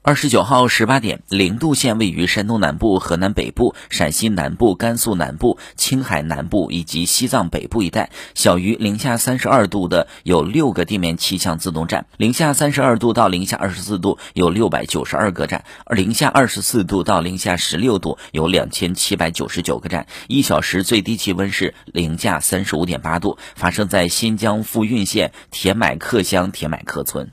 二十九号十八点，零度线位于山东南部、河南北部、陕西南部、甘肃南部、青海南部以及西藏北部一带。小于零下三十二度的有六个地面气象自动站，零下三十二度到零下二十四度有六百九十二个站，而零下二十四度到零下十六度有两千七百九十九个站。一小时最低气温是零下三十五点八度，发生在新疆富蕴县铁买克乡铁买克村。